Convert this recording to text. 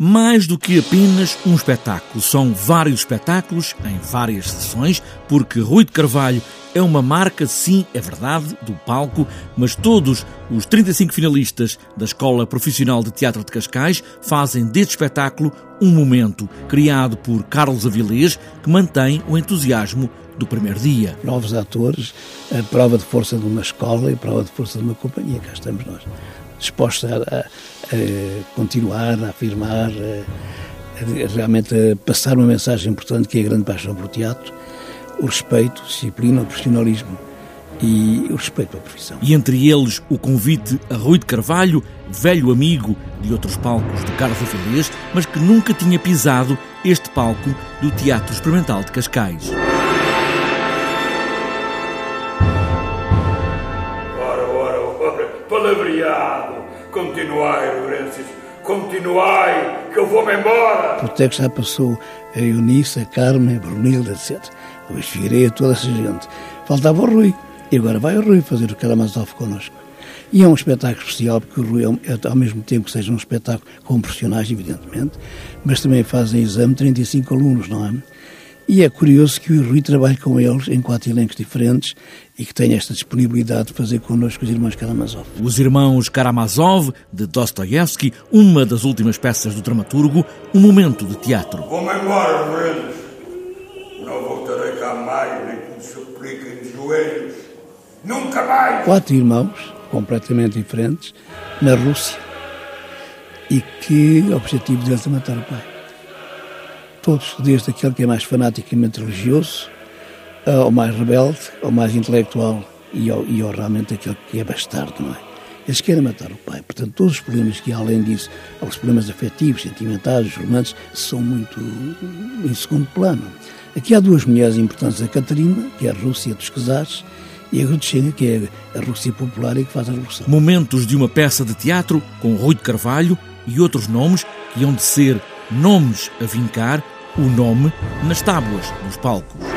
Mais do que apenas um espetáculo, são vários espetáculos em várias sessões, porque Rui de Carvalho é uma marca, sim, é verdade, do palco, mas todos os 35 finalistas da Escola Profissional de Teatro de Cascais fazem deste espetáculo um momento criado por Carlos Avilés que mantém o entusiasmo do primeiro dia. Novos atores, a prova de força de uma escola e a prova de força de uma companhia, cá estamos nós dispostos a, a, a continuar, a afirmar, a, realmente a passar uma mensagem importante que é a grande paixão pelo teatro, o respeito, a disciplina, o profissionalismo e o respeito pela profissão. E entre eles o convite a Rui de Carvalho, velho amigo de outros palcos de Carlos Avilés, mas que nunca tinha pisado este palco do Teatro Experimental de Cascais. palavreado. Continuai, Lourenço, continuai, que eu vou-me embora. Por que já passou a Eunice, a Carmen, a Brunilda, etc. Luís Figueiredo, toda essa gente. Faltava o Rui. E agora vai o Rui fazer o Karamazov connosco. E é um espetáculo especial, porque o Rui, é, é, ao mesmo tempo que seja um espetáculo com personagem, evidentemente, mas também fazem exame 35 alunos, não é? E é curioso que o Rui trabalhe com eles em quatro elencos diferentes e que tenha esta disponibilidade de fazer connosco os irmãos Karamazov. Os irmãos Karamazov, de Dostoiévski, uma das últimas peças do dramaturgo, um momento de teatro. Vou-me embora, Lorenos. Não voltarei cá mais, nem que me supliquem de joelhos. Nunca mais! Quatro irmãos, completamente diferentes, na Rússia, e que o objetivo deles é matar o pai todos, desde aquele que é mais fanaticamente religioso, ao mais rebelde, ao mais intelectual e ao, e ao realmente aquele que é bastardo, não é? Eles querem matar o pai. Portanto, todos os problemas que, além disso, os problemas afetivos, sentimentais, românticos, são muito em segundo plano. Aqui há duas mulheres importantes: a Catarina, que é a Rússia dos Czares, e a Grutchenka, que é a Rússia popular e que faz a revolução. Momentos de uma peça de teatro com Rui de Carvalho e outros nomes que iam de ser nomes a vincar o nome nas tábuas dos palcos.